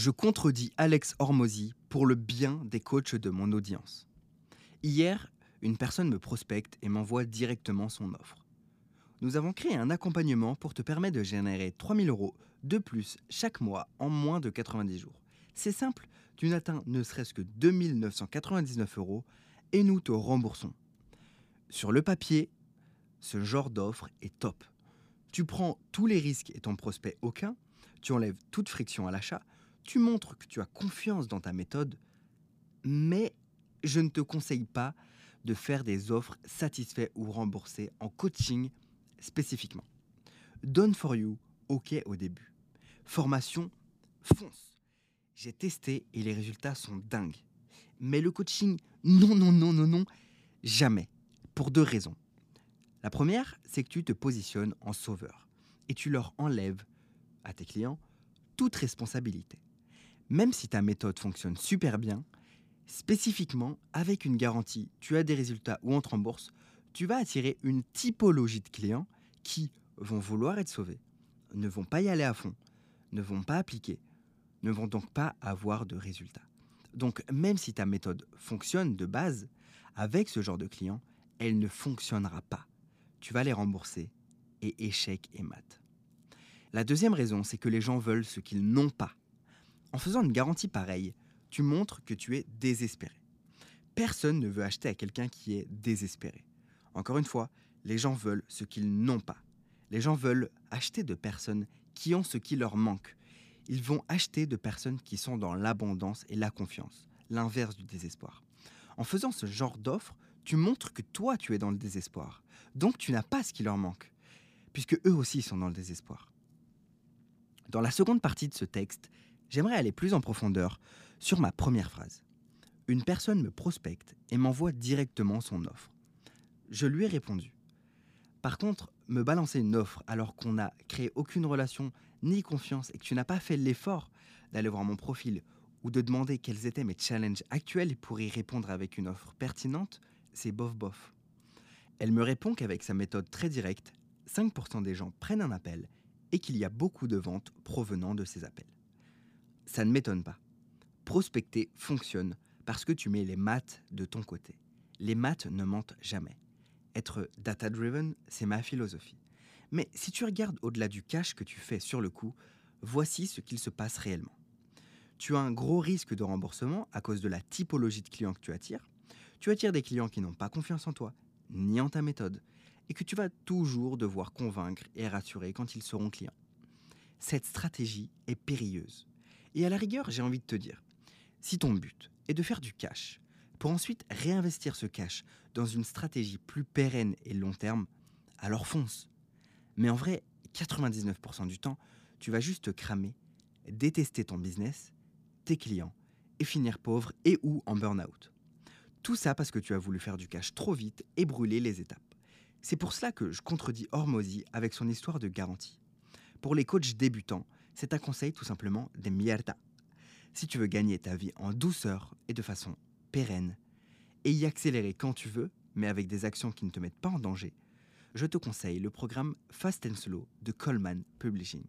je contredis Alex Hormozy pour le bien des coachs de mon audience. Hier, une personne me prospecte et m'envoie directement son offre. Nous avons créé un accompagnement pour te permettre de générer 3000 euros de plus chaque mois en moins de 90 jours. C'est simple, tu n'atteins ne serait-ce que 2999 euros et nous te remboursons. Sur le papier, ce genre d'offre est top. Tu prends tous les risques et ton prospect aucun, tu enlèves toute friction à l'achat, tu montres que tu as confiance dans ta méthode, mais je ne te conseille pas de faire des offres satisfaites ou remboursées en coaching spécifiquement. Done for you, ok au début. Formation, fonce. J'ai testé et les résultats sont dingues. Mais le coaching, non, non, non, non, non, jamais. Pour deux raisons. La première, c'est que tu te positionnes en sauveur et tu leur enlèves à tes clients toute responsabilité. Même si ta méthode fonctionne super bien, spécifiquement avec une garantie, tu as des résultats ou on te rembourse, tu vas attirer une typologie de clients qui vont vouloir être sauvés, ne vont pas y aller à fond, ne vont pas appliquer, ne vont donc pas avoir de résultats. Donc même si ta méthode fonctionne de base, avec ce genre de clients, elle ne fonctionnera pas. Tu vas les rembourser et échec et mat. La deuxième raison, c'est que les gens veulent ce qu'ils n'ont pas. En faisant une garantie pareille, tu montres que tu es désespéré. Personne ne veut acheter à quelqu'un qui est désespéré. Encore une fois, les gens veulent ce qu'ils n'ont pas. Les gens veulent acheter de personnes qui ont ce qui leur manque. Ils vont acheter de personnes qui sont dans l'abondance et la confiance, l'inverse du désespoir. En faisant ce genre d'offre, tu montres que toi tu es dans le désespoir. Donc tu n'as pas ce qui leur manque, puisque eux aussi sont dans le désespoir. Dans la seconde partie de ce texte, j'aimerais aller plus en profondeur sur ma première phrase. Une personne me prospecte et m'envoie directement son offre. Je lui ai répondu. Par contre, me balancer une offre alors qu'on n'a créé aucune relation ni confiance et que tu n'as pas fait l'effort d'aller voir mon profil ou de demander quels étaient mes challenges actuels pour y répondre avec une offre pertinente, c'est bof bof. Elle me répond qu'avec sa méthode très directe, 5% des gens prennent un appel et qu'il y a beaucoup de ventes provenant de ces appels. Ça ne m'étonne pas. Prospecter fonctionne parce que tu mets les maths de ton côté. Les maths ne mentent jamais. Être data-driven, c'est ma philosophie. Mais si tu regardes au-delà du cash que tu fais sur le coup, voici ce qu'il se passe réellement. Tu as un gros risque de remboursement à cause de la typologie de clients que tu attires. Tu attires des clients qui n'ont pas confiance en toi, ni en ta méthode, et que tu vas toujours devoir convaincre et rassurer quand ils seront clients. Cette stratégie est périlleuse. Et à la rigueur, j'ai envie de te dire, si ton but est de faire du cash, pour ensuite réinvestir ce cash dans une stratégie plus pérenne et long terme, alors fonce. Mais en vrai, 99% du temps, tu vas juste te cramer, détester ton business, tes clients, et finir pauvre et ou en burn-out. Tout ça parce que tu as voulu faire du cash trop vite et brûler les étapes. C'est pour cela que je contredis Hormozy avec son histoire de garantie. Pour les coachs débutants, c'est un conseil tout simplement des mierda. Si tu veux gagner ta vie en douceur et de façon pérenne, et y accélérer quand tu veux, mais avec des actions qui ne te mettent pas en danger, je te conseille le programme Fast and Slow de Coleman Publishing.